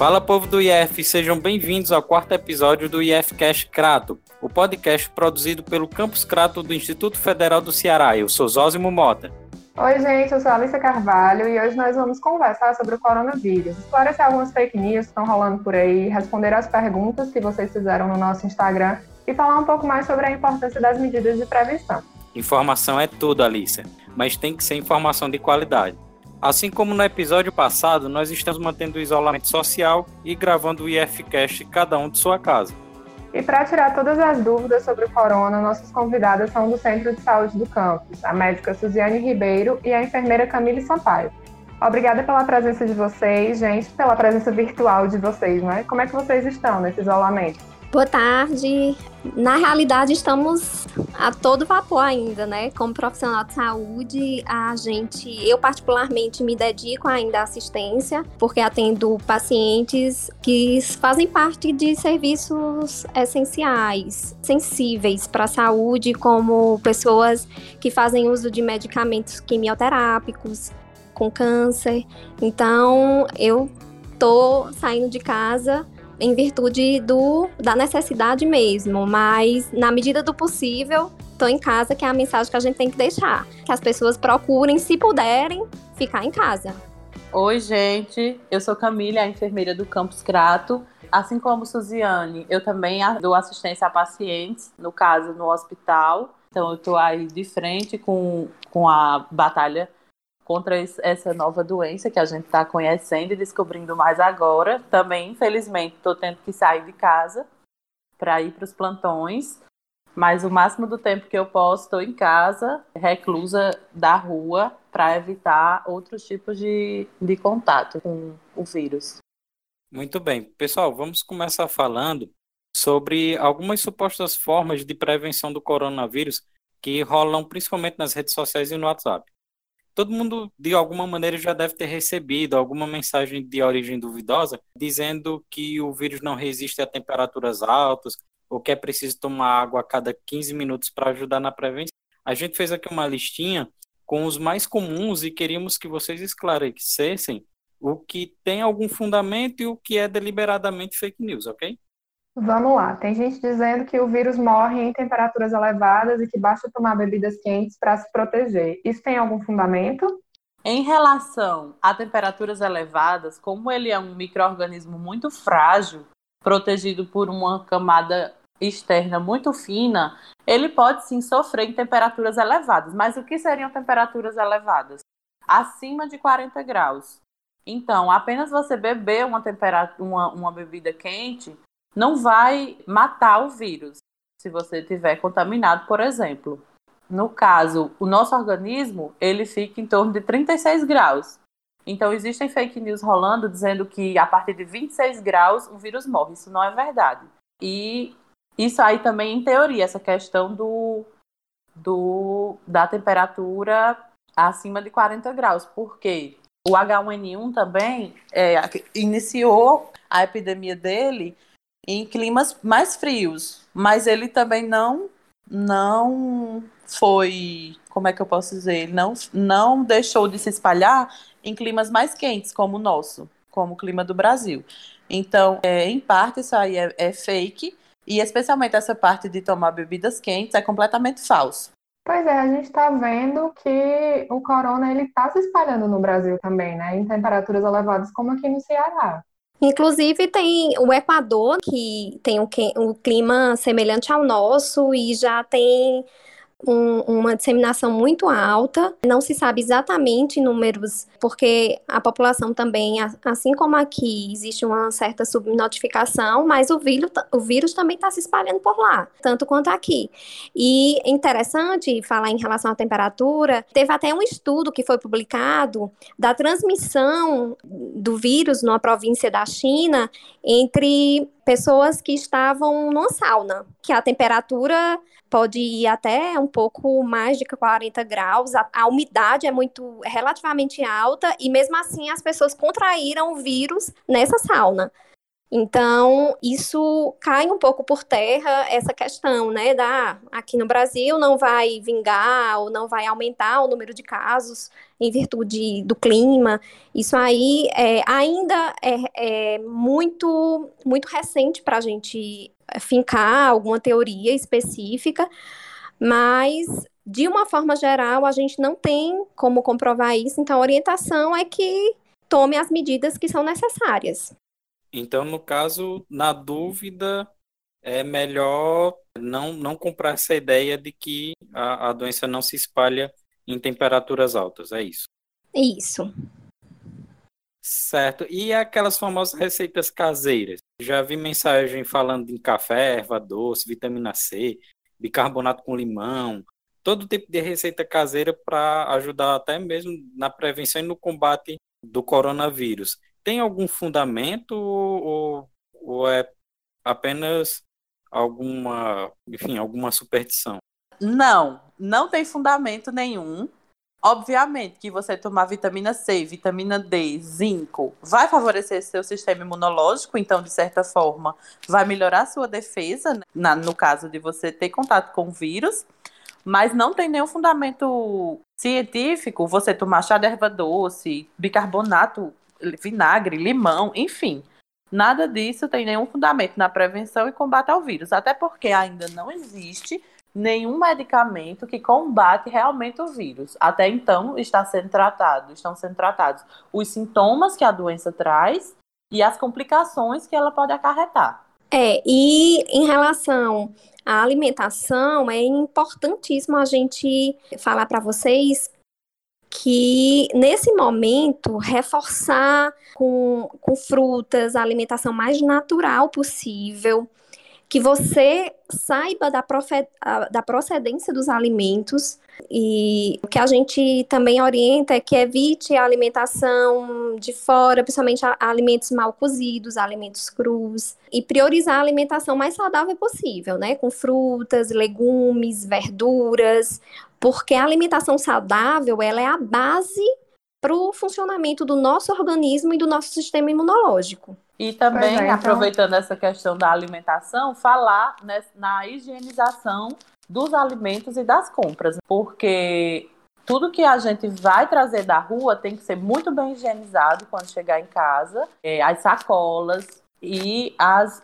Fala povo do IF, sejam bem-vindos ao quarto episódio do IFcast Crato, o podcast produzido pelo Campus Crato do Instituto Federal do Ceará. Eu sou Zózimo Mota. Oi, gente, eu sou a Alicia Carvalho e hoje nós vamos conversar sobre o coronavírus, esclarecer algumas fake news que estão rolando por aí, responder as perguntas que vocês fizeram no nosso Instagram e falar um pouco mais sobre a importância das medidas de prevenção. Informação é tudo, Alicia, mas tem que ser informação de qualidade. Assim como no episódio passado, nós estamos mantendo o isolamento social e gravando o IFCast cada um de sua casa. E para tirar todas as dúvidas sobre o corona, nossas convidadas são do Centro de Saúde do Campus, a médica Suziane Ribeiro e a enfermeira Camille Sampaio. Obrigada pela presença de vocês, gente, pela presença virtual de vocês, né? Como é que vocês estão nesse isolamento? Boa tarde. Na realidade, estamos a todo vapor ainda, né? Como profissional de saúde, a gente, eu particularmente me dedico ainda à assistência, porque atendo pacientes que fazem parte de serviços essenciais, sensíveis para a saúde, como pessoas que fazem uso de medicamentos quimioterápicos com câncer. Então, eu tô saindo de casa em virtude do, da necessidade mesmo, mas na medida do possível, estou em casa, que é a mensagem que a gente tem que deixar. Que as pessoas procurem, se puderem, ficar em casa. Oi, gente. Eu sou Camila, a enfermeira do Campus Crato. Assim como Suziane, eu também dou assistência a pacientes, no caso, no hospital. Então, eu estou aí de frente com, com a batalha contra essa nova doença que a gente está conhecendo e descobrindo mais agora. Também, infelizmente, estou tendo que sair de casa para ir para os plantões, mas o máximo do tempo que eu posso estou em casa, reclusa da rua, para evitar outros tipos de, de contato com o vírus. Muito bem. Pessoal, vamos começar falando sobre algumas supostas formas de prevenção do coronavírus que rolam principalmente nas redes sociais e no WhatsApp todo mundo, de alguma maneira, já deve ter recebido alguma mensagem de origem duvidosa dizendo que o vírus não resiste a temperaturas altas ou que é preciso tomar água a cada 15 minutos para ajudar na prevenção. A gente fez aqui uma listinha com os mais comuns e queríamos que vocês esclarecessem o que tem algum fundamento e o que é deliberadamente fake news, ok? Vamos lá. Tem gente dizendo que o vírus morre em temperaturas elevadas e que basta tomar bebidas quentes para se proteger. Isso tem algum fundamento? Em relação a temperaturas elevadas, como ele é um microorganismo muito frágil, protegido por uma camada externa muito fina, ele pode sim sofrer em temperaturas elevadas. Mas o que seriam temperaturas elevadas? Acima de 40 graus. Então, apenas você beber uma, uma, uma bebida quente não vai matar o vírus se você tiver contaminado, por exemplo. No caso, o nosso organismo, ele fica em torno de 36 graus. Então, existem fake news rolando dizendo que a partir de 26 graus o vírus morre. Isso não é verdade. E isso aí também, em teoria, essa questão do, do da temperatura acima de 40 graus. Por quê? O H1N1 também é, iniciou a epidemia dele em climas mais frios, mas ele também não não foi, como é que eu posso dizer, não não deixou de se espalhar em climas mais quentes como o nosso, como o clima do Brasil. Então, é, em parte isso aí é, é fake e especialmente essa parte de tomar bebidas quentes é completamente falso. Pois é, a gente está vendo que o corona ele está se espalhando no Brasil também, né? Em temperaturas elevadas, como aqui no Ceará. Inclusive, tem o Equador, que tem um, um clima semelhante ao nosso e já tem um, uma disseminação muito alta. Não se sabe exatamente números, porque a população também, assim como aqui, existe uma certa subnotificação, mas o vírus, o vírus também está se espalhando por lá, tanto quanto aqui. E interessante falar em relação à temperatura, teve até um estudo que foi publicado da transmissão do vírus numa província da China entre pessoas que estavam numa sauna, que a temperatura pode ir até um pouco mais de 40 graus, a, a umidade é muito é relativamente alta e mesmo assim as pessoas contraíram o vírus nessa sauna. Então, isso cai um pouco por terra essa questão, né, da aqui no Brasil não vai vingar ou não vai aumentar o número de casos em virtude do clima. Isso aí é, ainda é, é muito, muito recente para a gente fincar alguma teoria específica, mas de uma forma geral a gente não tem como comprovar isso. Então, a orientação é que tome as medidas que são necessárias. Então, no caso, na dúvida, é melhor não, não comprar essa ideia de que a, a doença não se espalha em temperaturas altas, é isso? Isso. Certo. E aquelas famosas receitas caseiras? Já vi mensagem falando em café, erva doce, vitamina C, bicarbonato com limão, todo tipo de receita caseira para ajudar até mesmo na prevenção e no combate do coronavírus tem algum fundamento ou, ou é apenas alguma, enfim, alguma superstição? Não, não tem fundamento nenhum. Obviamente que você tomar vitamina C, vitamina D, zinco, vai favorecer seu sistema imunológico, então, de certa forma, vai melhorar sua defesa, né? Na, no caso de você ter contato com o vírus, mas não tem nenhum fundamento científico você tomar chá de erva doce, bicarbonato vinagre, limão, enfim. Nada disso tem nenhum fundamento na prevenção e combate ao vírus, até porque ainda não existe nenhum medicamento que combate realmente o vírus. Até então está sendo tratado, estão sendo tratados os sintomas que a doença traz e as complicações que ela pode acarretar. É, e em relação à alimentação, é importantíssimo a gente falar para vocês que nesse momento reforçar com, com frutas, a alimentação mais natural possível, que você saiba da, da procedência dos alimentos e o que a gente também orienta é que evite a alimentação de fora, principalmente alimentos mal cozidos, alimentos crus, e priorizar a alimentação mais saudável possível, né? Com frutas, legumes, verduras, porque a alimentação saudável ela é a base para o funcionamento do nosso organismo e do nosso sistema imunológico. E também, é, então... aproveitando essa questão da alimentação, falar né, na higienização dos alimentos e das compras, porque tudo que a gente vai trazer da rua tem que ser muito bem higienizado quando chegar em casa. É, as sacolas, e as,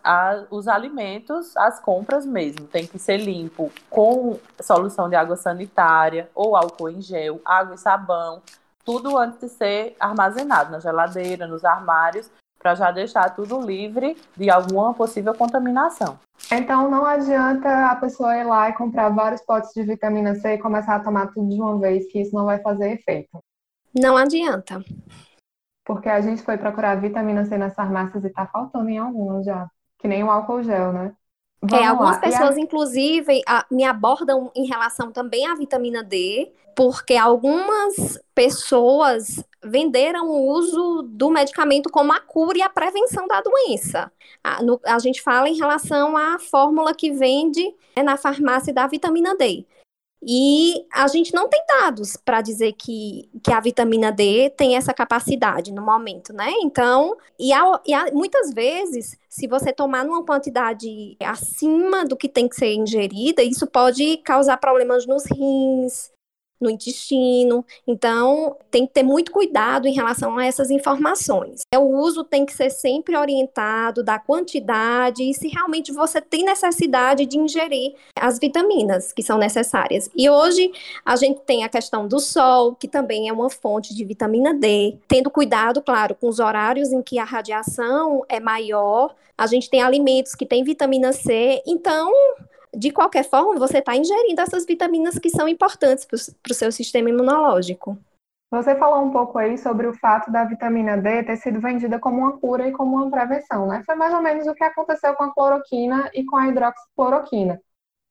os alimentos, as compras mesmo, tem que ser limpo com solução de água sanitária ou álcool em gel, água e sabão, tudo antes de ser armazenado na geladeira, nos armários, para já deixar tudo livre de alguma possível contaminação. Então não adianta a pessoa ir lá e comprar vários potes de vitamina C e começar a tomar tudo de uma vez, que isso não vai fazer efeito. Não adianta porque a gente foi procurar vitamina C nas farmácias e tá faltando em algumas já, que nem o álcool gel, né? É, Vamos é, algumas lá. pessoas, a... inclusive, a, me abordam em relação também à vitamina D, porque algumas pessoas venderam o uso do medicamento como a cura e a prevenção da doença. A, no, a gente fala em relação à fórmula que vende né, na farmácia da vitamina D. E a gente não tem dados para dizer que, que a vitamina D tem essa capacidade no momento, né? Então, e, há, e há, muitas vezes, se você tomar numa quantidade acima do que tem que ser ingerida, isso pode causar problemas nos rins, no intestino. Então, tem que ter muito cuidado em relação a essas informações. O uso tem que ser sempre orientado da quantidade e se realmente você tem necessidade de ingerir as vitaminas que são necessárias. E hoje a gente tem a questão do sol, que também é uma fonte de vitamina D, tendo cuidado, claro, com os horários em que a radiação é maior. A gente tem alimentos que têm vitamina C, então de qualquer forma, você está ingerindo essas vitaminas que são importantes para o seu sistema imunológico. Você falou um pouco aí sobre o fato da vitamina D ter sido vendida como uma cura e como uma prevenção, né? Foi mais ou menos o que aconteceu com a cloroquina e com a hidroxicloroquina.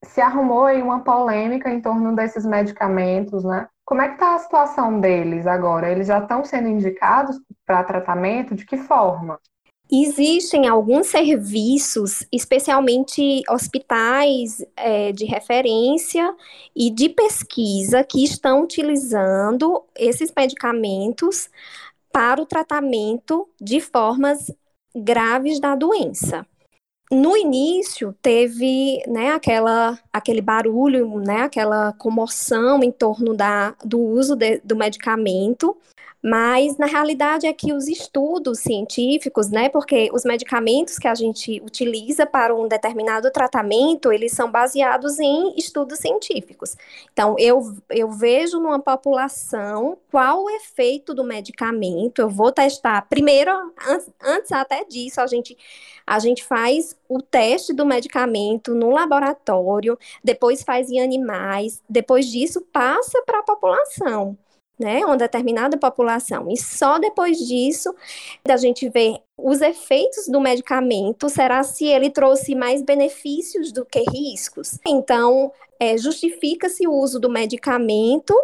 Se arrumou aí uma polêmica em torno desses medicamentos, né? Como é que está a situação deles agora? Eles já estão sendo indicados para tratamento? De que forma? Existem alguns serviços, especialmente hospitais é, de referência e de pesquisa, que estão utilizando esses medicamentos para o tratamento de formas graves da doença. No início teve né, aquela, aquele barulho, né, aquela comoção em torno da, do uso de, do medicamento, mas na realidade é que os estudos científicos, né, porque os medicamentos que a gente utiliza para um determinado tratamento, eles são baseados em estudos científicos. Então, eu, eu vejo numa população qual o efeito do medicamento, eu vou testar. Primeiro, antes, antes até disso, a gente, a gente faz o teste do medicamento no laboratório, depois faz em animais, depois disso passa para a população né, uma determinada população. E só depois disso a gente vê os efeitos do medicamento, será se ele trouxe mais benefícios do que riscos. Então, é, justifica-se o uso do medicamento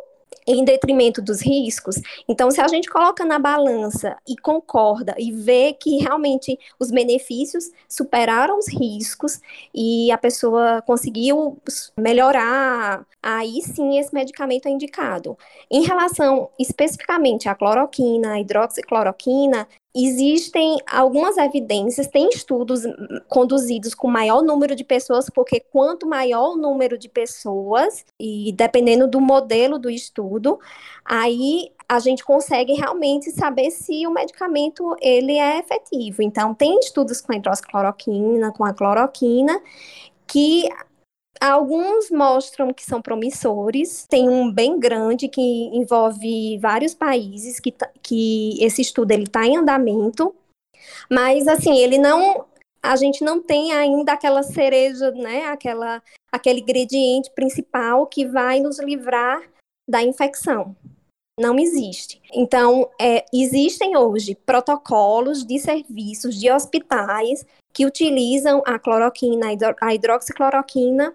em detrimento dos riscos. Então, se a gente coloca na balança e concorda e vê que realmente os benefícios superaram os riscos e a pessoa conseguiu melhorar, aí sim esse medicamento é indicado. Em relação especificamente à cloroquina, à hidroxicloroquina, Existem algumas evidências, tem estudos conduzidos com maior número de pessoas, porque quanto maior o número de pessoas, e dependendo do modelo do estudo, aí a gente consegue realmente saber se o medicamento ele é efetivo. Então, tem estudos com a hidroxicloroquina, com a cloroquina, que Alguns mostram que são promissores, tem um bem grande que envolve vários países, que, tá, que esse estudo está em andamento, mas assim, ele não. A gente não tem ainda aquela cereja, né? Aquela, aquele ingrediente principal que vai nos livrar da infecção. Não existe. Então, é, existem hoje protocolos de serviços de hospitais que utilizam a cloroquina, a hidroxicloroquina,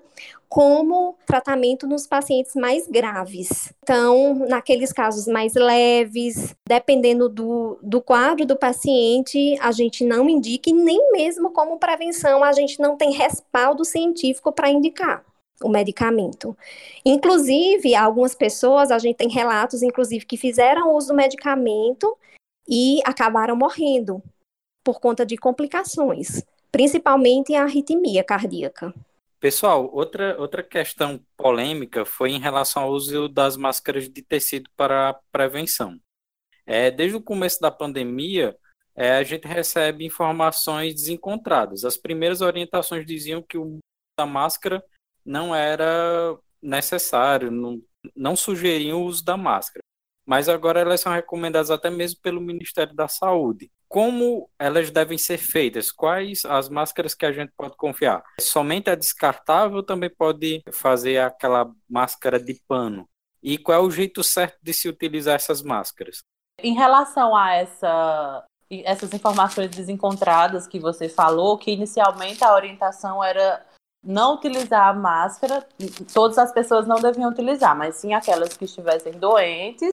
como tratamento nos pacientes mais graves. Então, naqueles casos mais leves, dependendo do, do quadro do paciente, a gente não indica, e nem mesmo como prevenção, a gente não tem respaldo científico para indicar o medicamento. Inclusive, algumas pessoas, a gente tem relatos, inclusive, que fizeram uso do medicamento e acabaram morrendo por conta de complicações, principalmente a arritmia cardíaca. Pessoal, outra, outra questão polêmica foi em relação ao uso das máscaras de tecido para prevenção. É, desde o começo da pandemia, é, a gente recebe informações desencontradas. As primeiras orientações diziam que o da máscara não era necessário, não, não sugeriam o uso da máscara. Mas agora elas são recomendadas até mesmo pelo Ministério da Saúde como elas devem ser feitas? Quais as máscaras que a gente pode confiar? Somente a descartável também pode fazer aquela máscara de pano? E qual é o jeito certo de se utilizar essas máscaras? Em relação a essa, essas informações desencontradas que você falou, que inicialmente a orientação era não utilizar a máscara, todas as pessoas não deviam utilizar, mas sim aquelas que estivessem doentes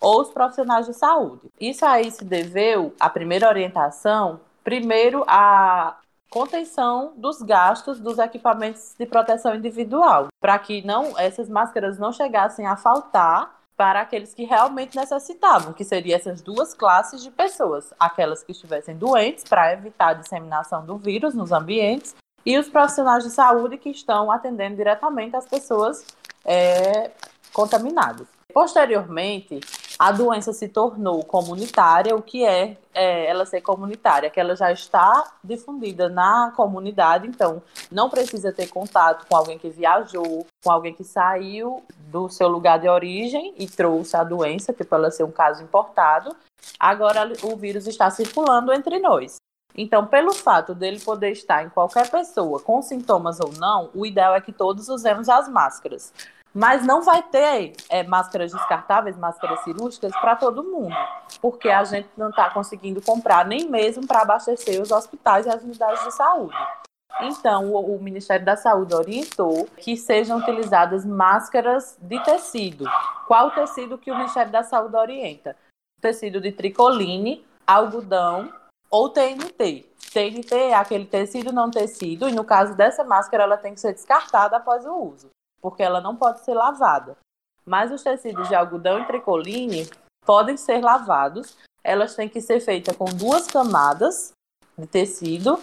ou os profissionais de saúde. Isso aí se deveu, a primeira orientação, primeiro a contenção dos gastos dos equipamentos de proteção individual, para que não essas máscaras não chegassem a faltar para aqueles que realmente necessitavam, que seriam essas duas classes de pessoas, aquelas que estivessem doentes para evitar a disseminação do vírus nos ambientes e os profissionais de saúde que estão atendendo diretamente as pessoas é, contaminadas. Posteriormente, a doença se tornou comunitária, o que é, é, ela ser comunitária? Que ela já está difundida na comunidade, então não precisa ter contato com alguém que viajou, com alguém que saiu do seu lugar de origem e trouxe a doença, tipo ela ser um caso importado. Agora o vírus está circulando entre nós. Então, pelo fato dele poder estar em qualquer pessoa, com sintomas ou não, o ideal é que todos usemos as máscaras. Mas não vai ter é, máscaras descartáveis, máscaras cirúrgicas para todo mundo, porque a gente não está conseguindo comprar nem mesmo para abastecer os hospitais e as unidades de saúde. Então, o, o, Ministério da Saúde orientou que sejam utilizadas máscaras de tecido. Qual tecido que o Ministério da Saúde orienta? Tecido de tricoline, algodão ou TNT. TNT é aquele tecido não tecido, e no caso dessa máscara, ela tem que ser descartada após o uso porque ela não pode ser lavada. Mas os tecidos de algodão e tricoline podem ser lavados. Elas têm que ser feitas com duas camadas de tecido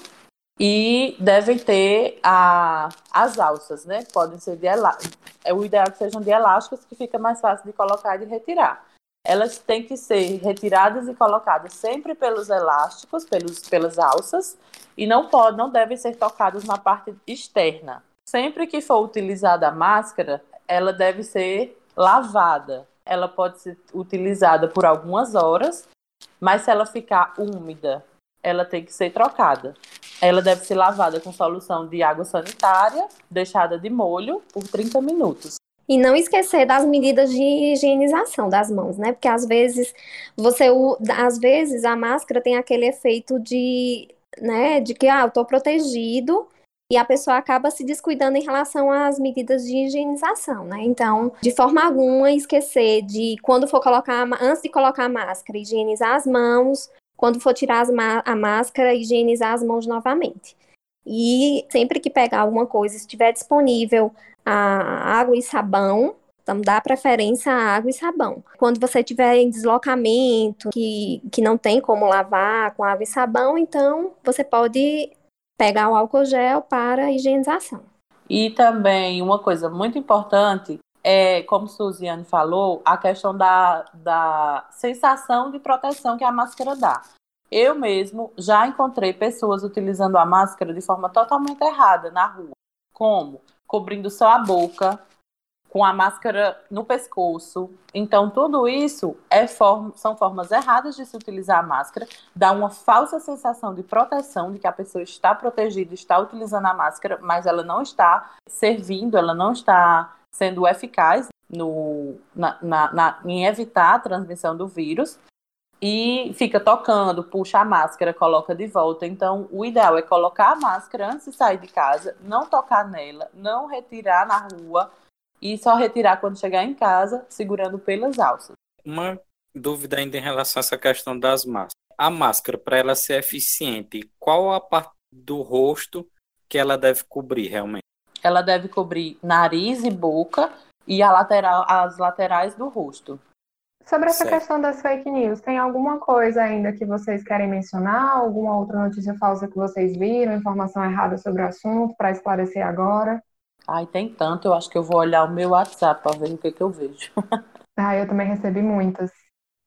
e devem ter a, as alças, né? Podem ser de elásticos. É o ideal que sejam de elásticos, que fica mais fácil de colocar e de retirar. Elas têm que ser retiradas e colocadas sempre pelos elásticos, pelos, pelas alças, e não podem, não devem ser tocadas na parte externa. Sempre que for utilizada a máscara, ela deve ser lavada. Ela pode ser utilizada por algumas horas, mas se ela ficar úmida, ela tem que ser trocada. Ela deve ser lavada com solução de água sanitária, deixada de molho por 30 minutos. E não esquecer das medidas de higienização das mãos, né? Porque às vezes você, às vezes a máscara tem aquele efeito de, né, de que ah, eu tô protegido, e a pessoa acaba se descuidando em relação às medidas de higienização, né? Então, de forma alguma, esquecer de quando for colocar, antes de colocar a máscara, higienizar as mãos, quando for tirar a máscara, higienizar as mãos novamente. E sempre que pegar alguma coisa, estiver disponível a água e sabão, então dá preferência a água e sabão. Quando você estiver em deslocamento, que, que não tem como lavar com água e sabão, então você pode pegar o álcool gel para higienização. E também uma coisa muito importante é, como Suziane falou, a questão da, da sensação de proteção que a máscara dá. Eu mesmo já encontrei pessoas utilizando a máscara de forma totalmente errada na rua. Como? Cobrindo só a boca, com a máscara no pescoço. Então, tudo isso é form são formas erradas de se utilizar a máscara, dá uma falsa sensação de proteção, de que a pessoa está protegida, está utilizando a máscara, mas ela não está servindo, ela não está sendo eficaz no, na, na, na, em evitar a transmissão do vírus. E fica tocando, puxa a máscara, coloca de volta. Então, o ideal é colocar a máscara antes de sair de casa, não tocar nela, não retirar na rua, e só retirar quando chegar em casa, segurando pelas alças. Uma dúvida ainda em relação a essa questão das máscaras. A máscara, para ela ser eficiente, qual a parte do rosto que ela deve cobrir realmente? Ela deve cobrir nariz e boca e a lateral, as laterais do rosto. Sobre essa certo. questão das fake news, tem alguma coisa ainda que vocês querem mencionar? Alguma outra notícia falsa que vocês viram? Informação errada sobre o assunto para esclarecer agora? Ai, tem tanto, eu acho que eu vou olhar o meu WhatsApp para ver o que, que eu vejo. ah, eu também recebi muitas.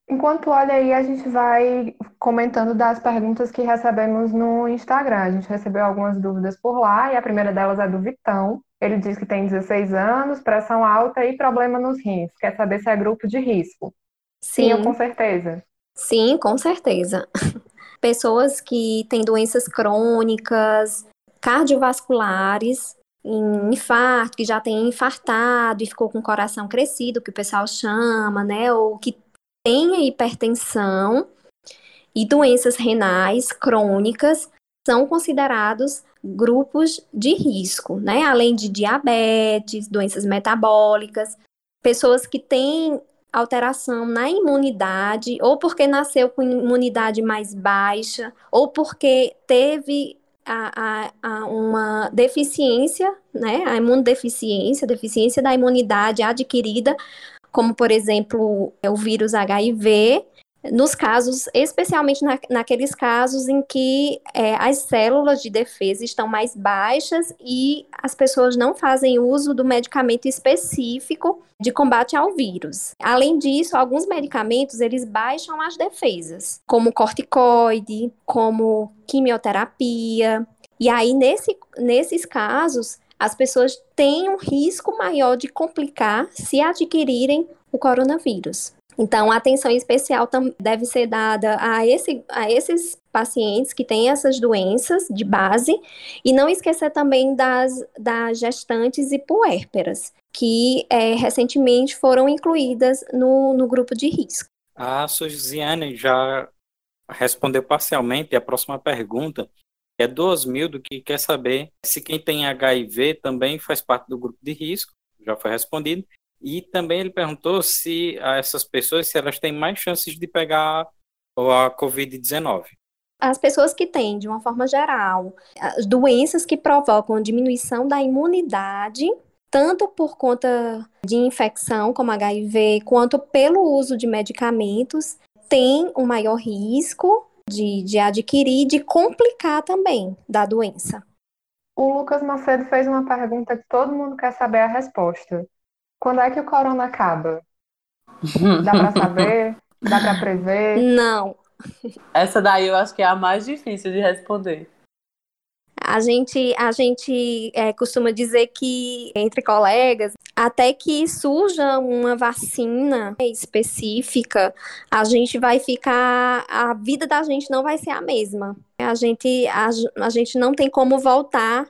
Enquanto olha aí, a gente vai comentando das perguntas que recebemos no Instagram. A gente recebeu algumas dúvidas por lá e a primeira delas é do Vitão. Ele diz que tem 16 anos, pressão alta e problema nos rins. Quer saber se é grupo de risco? Sim, Sim com certeza. Sim, com certeza. Pessoas que têm doenças crônicas, cardiovasculares, em infarto, que já tem infartado e ficou com o coração crescido, que o pessoal chama, né? Ou que tem hipertensão e doenças renais crônicas são considerados grupos de risco, né? Além de diabetes, doenças metabólicas, pessoas que têm alteração na imunidade, ou porque nasceu com imunidade mais baixa, ou porque teve a, a, a, uma deficiência, né, a imunodeficiência, deficiência da imunidade adquirida, como, por exemplo, o vírus HIV, nos casos, especialmente na, naqueles casos em que é, as células de defesa estão mais baixas e as pessoas não fazem uso do medicamento específico de combate ao vírus. Além disso, alguns medicamentos eles baixam as defesas, como corticoide, como quimioterapia. E aí, nesse, nesses casos, as pessoas têm um risco maior de complicar se adquirirem o coronavírus. Então, atenção especial deve ser dada a, esse, a esses pacientes que têm essas doenças de base e não esquecer também das, das gestantes e puérperas, que é, recentemente foram incluídas no, no grupo de risco. A Suziane já respondeu parcialmente a próxima pergunta, é do Osmildo, que quer saber se quem tem HIV também faz parte do grupo de risco, já foi respondido, e também ele perguntou se essas pessoas, se elas têm mais chances de pegar a Covid-19. As pessoas que têm, de uma forma geral, as doenças que provocam diminuição da imunidade, tanto por conta de infecção, como HIV, quanto pelo uso de medicamentos, têm um maior risco de, de adquirir e de complicar também da doença. O Lucas Macedo fez uma pergunta que todo mundo quer saber a resposta. Quando é que o corona acaba? Dá para saber? Dá para prever? Não. Essa daí eu acho que é a mais difícil de responder. A gente, a gente é, costuma dizer que, entre colegas, até que surja uma vacina específica, a gente vai ficar. A vida da gente não vai ser a mesma. A gente, a, a gente não tem como voltar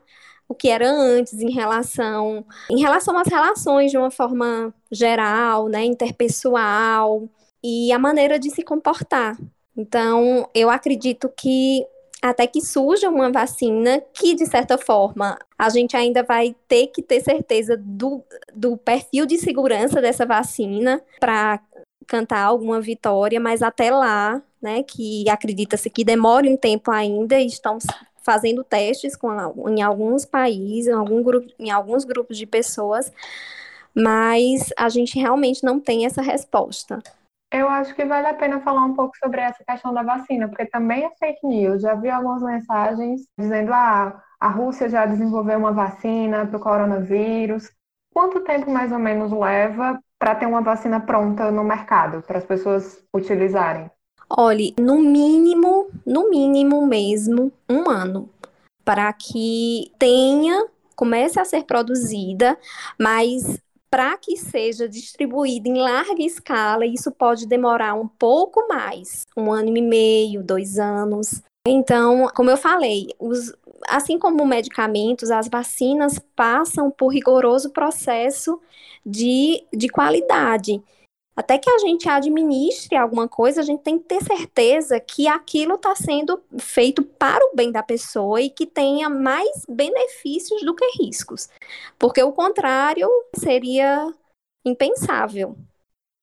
o que era antes em relação em relação às relações de uma forma geral, né, interpessoal e a maneira de se comportar. Então, eu acredito que até que surja uma vacina que, de certa forma, a gente ainda vai ter que ter certeza do, do perfil de segurança dessa vacina para cantar alguma vitória, mas até lá, né, que acredita-se que demore um tempo ainda, estão fazendo testes com, em alguns países, em, algum grupo, em alguns grupos de pessoas, mas a gente realmente não tem essa resposta. Eu acho que vale a pena falar um pouco sobre essa questão da vacina, porque também é fake news. Já vi algumas mensagens dizendo ah, a Rússia já desenvolveu uma vacina para o coronavírus. Quanto tempo mais ou menos leva para ter uma vacina pronta no mercado, para as pessoas utilizarem? Olhe, no mínimo, no mínimo mesmo, um ano, para que tenha, comece a ser produzida, mas para que seja distribuída em larga escala, isso pode demorar um pouco mais, um ano e meio, dois anos. Então, como eu falei, os, assim como medicamentos, as vacinas passam por rigoroso processo de, de qualidade até que a gente administre alguma coisa, a gente tem que ter certeza que aquilo está sendo feito para o bem da pessoa e que tenha mais benefícios do que riscos. Porque o contrário seria impensável.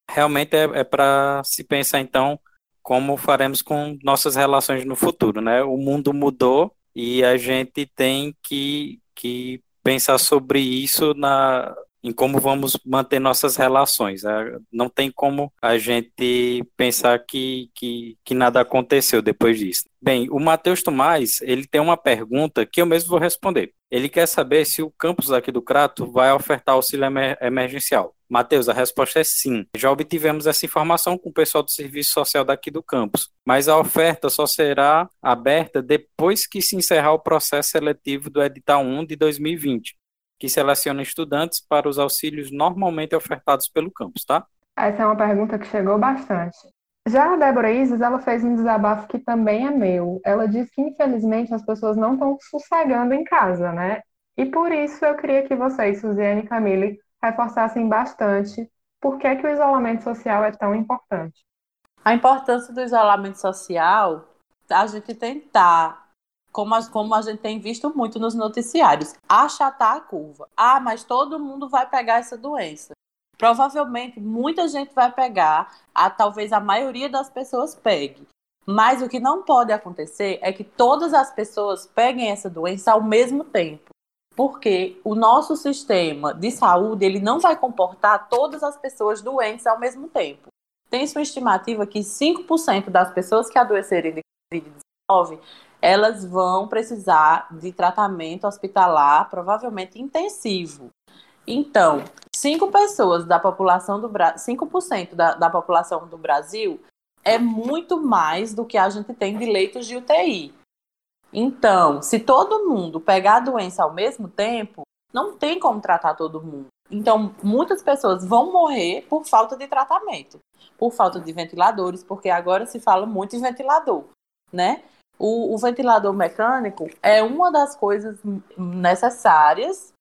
Realmente é, é para se pensar, então, como faremos com nossas relações no futuro, né? O mundo mudou e a gente tem que, que pensar sobre isso na, em como vamos manter nossas relações. Né? Não tem como a gente pensar que, que, que nada aconteceu depois disso. Bem, o Matheus Tomás, ele tem uma pergunta que eu mesmo vou responder. Ele quer saber se o campus aqui do Crato vai ofertar auxílio emer emergencial. Matheus, a resposta é sim. Já obtivemos essa informação com o pessoal do serviço social daqui do campus, mas a oferta só será aberta depois que se encerrar o processo seletivo do edital 1 de 2020 que seleciona estudantes para os auxílios normalmente ofertados pelo campus, tá? Essa é uma pergunta que chegou bastante. Já a Débora Isis, ela fez um desabafo que também é meu. Ela diz que, infelizmente, as pessoas não estão sossegando em casa, né? E por isso eu queria que vocês, Suziane e Camille, reforçassem bastante por que, que o isolamento social é tão importante. A importância do isolamento social, a gente tentar como a, como a gente tem visto muito nos noticiários, achatar a curva. Ah, mas todo mundo vai pegar essa doença. Provavelmente muita gente vai pegar, a, talvez a maioria das pessoas pegue. Mas o que não pode acontecer é que todas as pessoas peguem essa doença ao mesmo tempo. Porque o nosso sistema de saúde ele não vai comportar todas as pessoas doentes ao mesmo tempo. Tem-se uma estimativa que 5% das pessoas que adoecerem de Covid-19 elas vão precisar de tratamento hospitalar, provavelmente intensivo. Então, 5 pessoas da população do Brasil, 5% da, da população do Brasil é muito mais do que a gente tem de leitos de UTI. Então, se todo mundo pegar a doença ao mesmo tempo, não tem como tratar todo mundo. Então, muitas pessoas vão morrer por falta de tratamento, por falta de ventiladores, porque agora se fala muito em ventilador, né? O, o ventilador mecânico é uma das coisas necessárias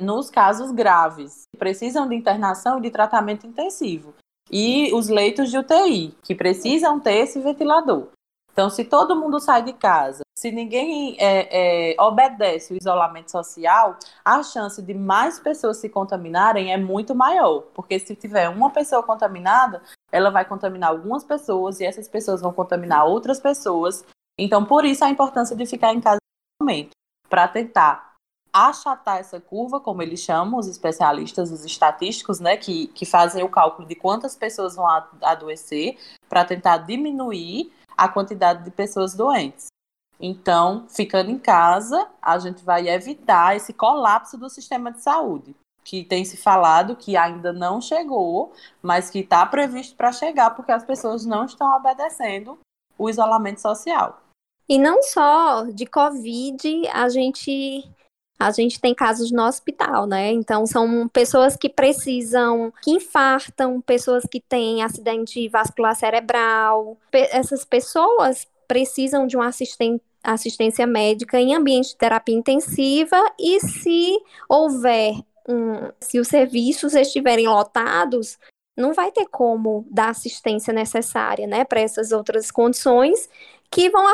nos casos graves, que precisam de internação e de tratamento intensivo. E os leitos de UTI, que precisam ter esse ventilador. Então, se todo mundo sai de casa, se ninguém é, é, obedece o isolamento social, a chance de mais pessoas se contaminarem é muito maior. Porque se tiver uma pessoa contaminada, ela vai contaminar algumas pessoas e essas pessoas vão contaminar outras pessoas. Então, por isso a importância de ficar em casa momento, para tentar achatar essa curva, como eles chamam, os especialistas, os estatísticos, né, que, que fazem o cálculo de quantas pessoas vão adoecer, para tentar diminuir a quantidade de pessoas doentes. Então, ficando em casa, a gente vai evitar esse colapso do sistema de saúde, que tem se falado que ainda não chegou, mas que está previsto para chegar, porque as pessoas não estão obedecendo o isolamento social. E não só de Covid, a gente a gente tem casos no hospital, né? Então, são pessoas que precisam, que infartam, pessoas que têm acidente vascular cerebral. essas pessoas precisam de uma assistente assistência médica em ambiente de terapia intensiva e se houver um, se os serviços estiverem lotados, não vai ter como dar assistência necessária, né, para essas outras condições que vão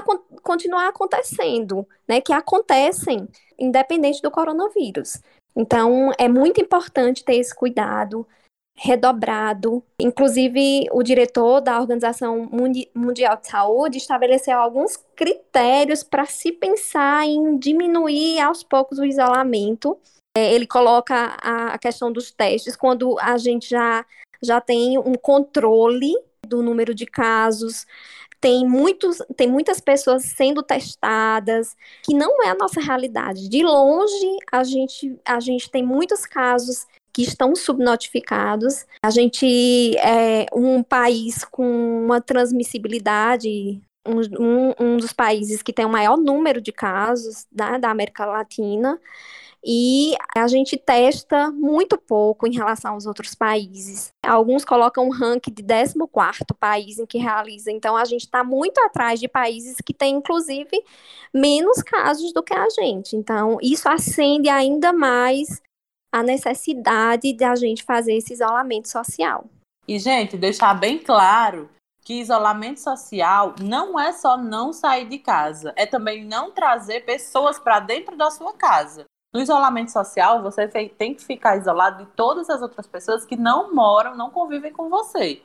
continuar acontecendo, né, que acontecem independente do coronavírus. Então, é muito importante ter esse cuidado redobrado. Inclusive, o diretor da Organização Mundial de Saúde estabeleceu alguns critérios para se pensar em diminuir aos poucos o isolamento. É, ele coloca a questão dos testes quando a gente já, já tem um controle do número de casos, tem, muitos, tem muitas pessoas sendo testadas, que não é a nossa realidade. De longe, a gente, a gente tem muitos casos que estão subnotificados. A gente é um país com uma transmissibilidade, um, um, dos países que tem o maior número de casos né, da América Latina e a gente testa muito pouco em relação aos outros países. Alguns colocam um ranking de 14 país em que realiza, então a gente está muito atrás de países que têm, inclusive, menos casos do que a gente. Então, isso acende ainda mais a necessidade de a gente fazer esse isolamento social. E, gente, deixar bem claro que isolamento social não é só não sair de casa, é também não trazer pessoas para dentro da sua casa. No isolamento social, você tem que ficar isolado de todas as outras pessoas que não moram, não convivem com você.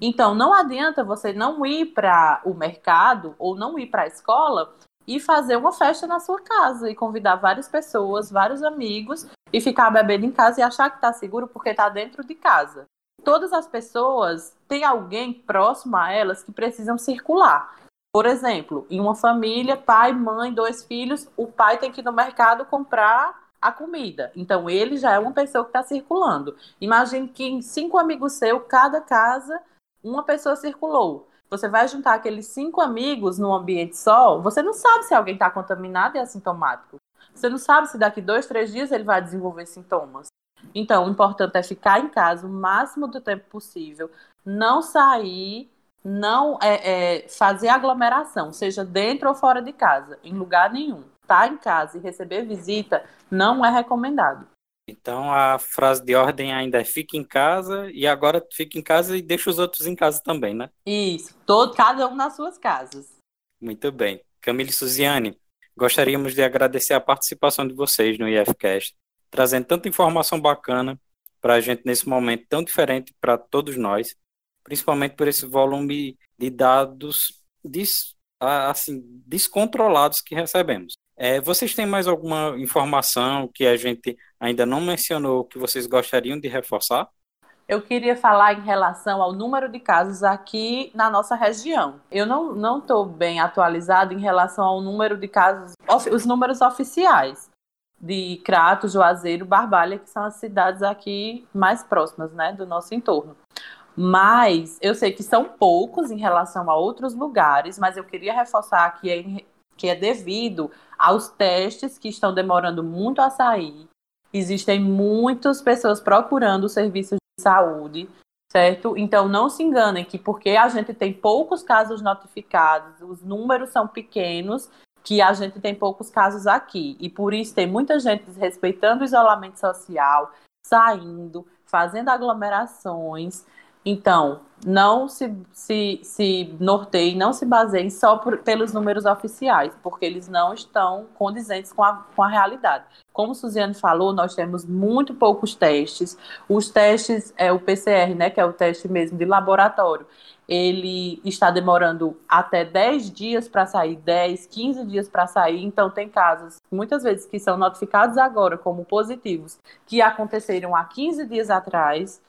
Então, não adianta você não ir para o mercado ou não ir para a escola e fazer uma festa na sua casa e convidar várias pessoas, vários amigos e ficar bebendo em casa e achar que está seguro porque está dentro de casa. Todas as pessoas têm alguém próximo a elas que precisam circular. Por exemplo, em uma família, pai, mãe, dois filhos, o pai tem que ir no mercado comprar a comida. Então, ele já é uma pessoa que está circulando. Imagine que em cinco amigos seus, cada casa, uma pessoa circulou. Você vai juntar aqueles cinco amigos num ambiente só, você não sabe se alguém está contaminado e assintomático. Você não sabe se daqui dois, três dias ele vai desenvolver sintomas. Então, o importante é ficar em casa o máximo do tempo possível, não sair não é, é, fazer aglomeração, seja dentro ou fora de casa, em lugar nenhum. Estar tá em casa e receber visita não é recomendado. Então a frase de ordem ainda é fique em casa e agora fique em casa e deixa os outros em casa também, né? Isso, todo, cada um nas suas casas. Muito bem. Camille Suziane, gostaríamos de agradecer a participação de vocês no IFCast, trazendo tanta informação bacana para a gente nesse momento tão diferente para todos nós principalmente por esse volume de dados des, assim, descontrolados que recebemos. É, vocês têm mais alguma informação que a gente ainda não mencionou que vocês gostariam de reforçar? Eu queria falar em relação ao número de casos aqui na nossa região. Eu não estou bem atualizado em relação ao número de casos, os números oficiais de Crato, Juazeiro, Barbalha, que são as cidades aqui mais próximas né, do nosso entorno. Mas eu sei que são poucos em relação a outros lugares, mas eu queria reforçar que é, que é devido aos testes que estão demorando muito a sair. Existem muitas pessoas procurando serviços de saúde, certo? Então não se enganem que porque a gente tem poucos casos notificados, os números são pequenos, que a gente tem poucos casos aqui. E por isso tem muita gente desrespeitando o isolamento social, saindo, fazendo aglomerações. Então, não se, se, se norteiem, não se baseiem só por, pelos números oficiais, porque eles não estão condizentes com a, com a realidade. Como Suziane falou, nós temos muito poucos testes. Os testes, é o PCR, né, que é o teste mesmo de laboratório, ele está demorando até 10 dias para sair, 10, 15 dias para sair. Então, tem casos, muitas vezes, que são notificados agora como positivos, que aconteceram há 15 dias atrás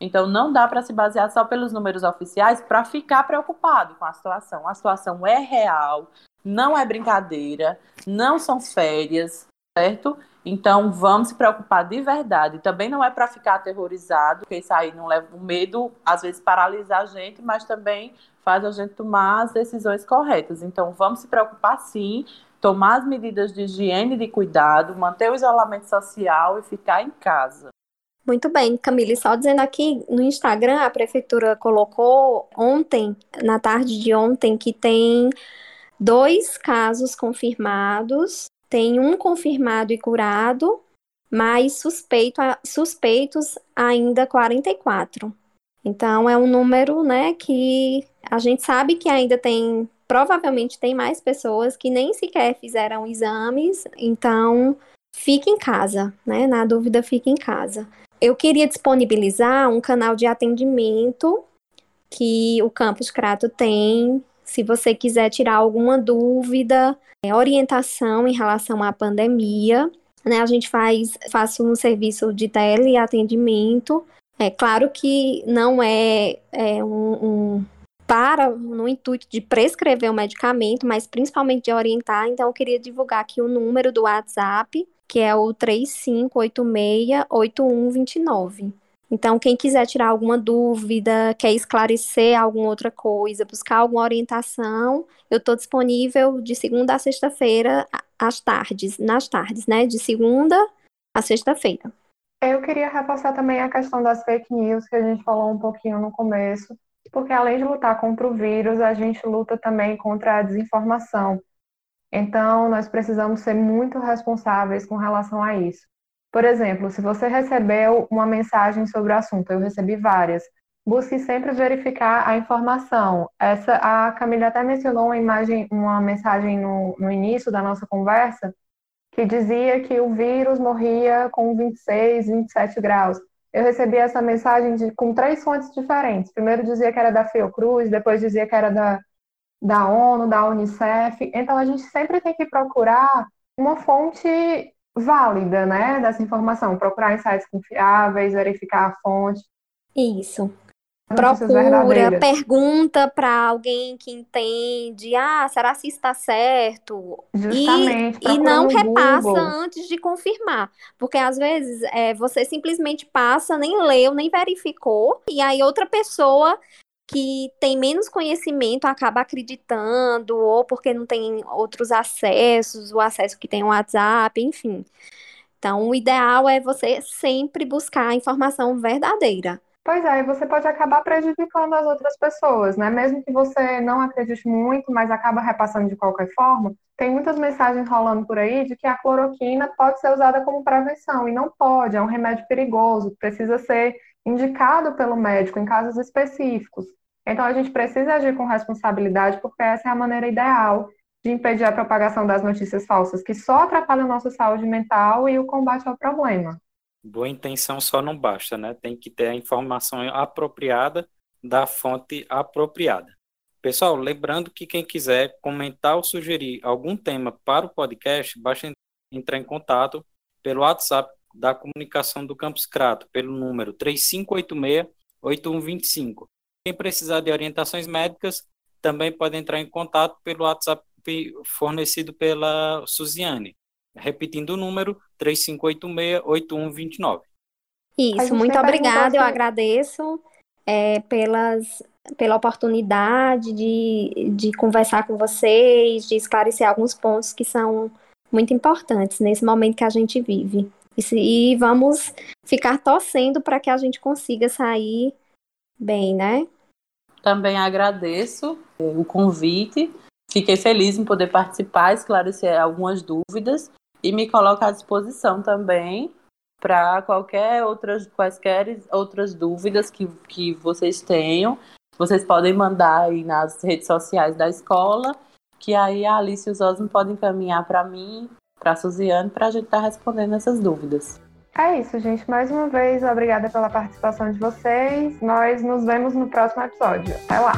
Então não dá para se basear só pelos números oficiais para ficar preocupado com a situação. A situação é real, não é brincadeira, não são férias, certo? Então vamos se preocupar de verdade. Também não é para ficar aterrorizado, porque isso aí não leva o medo, às vezes paralisa a gente, mas também faz a gente tomar as decisões corretas. Então vamos se preocupar sim, tomar as medidas de higiene e de cuidado, manter o isolamento social e ficar em casa. Muito bem, Camille, só dizendo aqui no Instagram, a prefeitura colocou ontem, na tarde de ontem, que tem dois casos confirmados tem um confirmado e curado, mas suspeito, suspeitos ainda 44. Então é um número, né, que a gente sabe que ainda tem, provavelmente tem mais pessoas que nem sequer fizeram exames, então fique em casa, né? Na dúvida, fique em casa. Eu queria disponibilizar um canal de atendimento que o Campus Crato tem se você quiser tirar alguma dúvida, é, orientação em relação à pandemia, né? A gente faz, faço um serviço de teleatendimento. É claro que não é, é um, um para no intuito de prescrever o medicamento, mas principalmente de orientar. Então, eu queria divulgar aqui o número do WhatsApp, que é o 3586-8129. Então, quem quiser tirar alguma dúvida, quer esclarecer alguma outra coisa, buscar alguma orientação, eu estou disponível de segunda a sexta-feira, às tardes, nas tardes, né? De segunda a sexta-feira. Eu queria reforçar também a questão das fake news, que a gente falou um pouquinho no começo, porque além de lutar contra o vírus, a gente luta também contra a desinformação. Então, nós precisamos ser muito responsáveis com relação a isso. Por exemplo, se você recebeu uma mensagem sobre o assunto, eu recebi várias, busque sempre verificar a informação. Essa, a Camila até mencionou uma imagem, uma mensagem no, no início da nossa conversa, que dizia que o vírus morria com 26, 27 graus. Eu recebi essa mensagem de, com três fontes diferentes. Primeiro dizia que era da Fiocruz, depois dizia que era da, da ONU, da Unicef. Então a gente sempre tem que procurar uma fonte válida, né, dessa informação, procurar em sites confiáveis, verificar a fonte. Isso. Procura, pergunta para alguém que entende, ah, será se está certo? Justamente. E, e não repassa Google. antes de confirmar. Porque às vezes é, você simplesmente passa, nem leu, nem verificou, e aí outra pessoa que tem menos conhecimento acaba acreditando, ou porque não tem outros acessos, o acesso que tem o WhatsApp, enfim. Então, o ideal é você sempre buscar a informação verdadeira. Pois é, você pode acabar prejudicando as outras pessoas, né? Mesmo que você não acredite muito, mas acaba repassando de qualquer forma. Tem muitas mensagens rolando por aí de que a cloroquina pode ser usada como prevenção, e não pode, é um remédio perigoso, precisa ser indicado pelo médico em casos específicos. Então, a gente precisa agir com responsabilidade, porque essa é a maneira ideal de impedir a propagação das notícias falsas, que só atrapalham a nossa saúde mental e o combate ao problema. Boa intenção só não basta, né? Tem que ter a informação apropriada da fonte apropriada. Pessoal, lembrando que quem quiser comentar ou sugerir algum tema para o podcast, basta entrar em contato pelo WhatsApp da comunicação do Campus Crato, pelo número 3586 8125. Quem precisar de orientações médicas também pode entrar em contato pelo WhatsApp fornecido pela Suziane. Repetindo o número, 3586-8129. Isso, muito obrigada, eu agradeço é, pelas, pela oportunidade de, de conversar com vocês, de esclarecer alguns pontos que são muito importantes nesse momento que a gente vive. E, vamos ficar torcendo para que a gente consiga sair bem, né? Também agradeço o convite. Fiquei feliz em poder participar, esclarecer algumas dúvidas e me coloco à disposição também para qualquer outras quaisquer outras dúvidas que, que vocês tenham. Vocês podem mandar aí nas redes sociais da escola, que aí a Alice e os Osmo podem encaminhar para mim, para a Suziane, para a gente estar tá respondendo essas dúvidas. É isso, gente. Mais uma vez, obrigada pela participação de vocês. Nós nos vemos no próximo episódio. Até lá!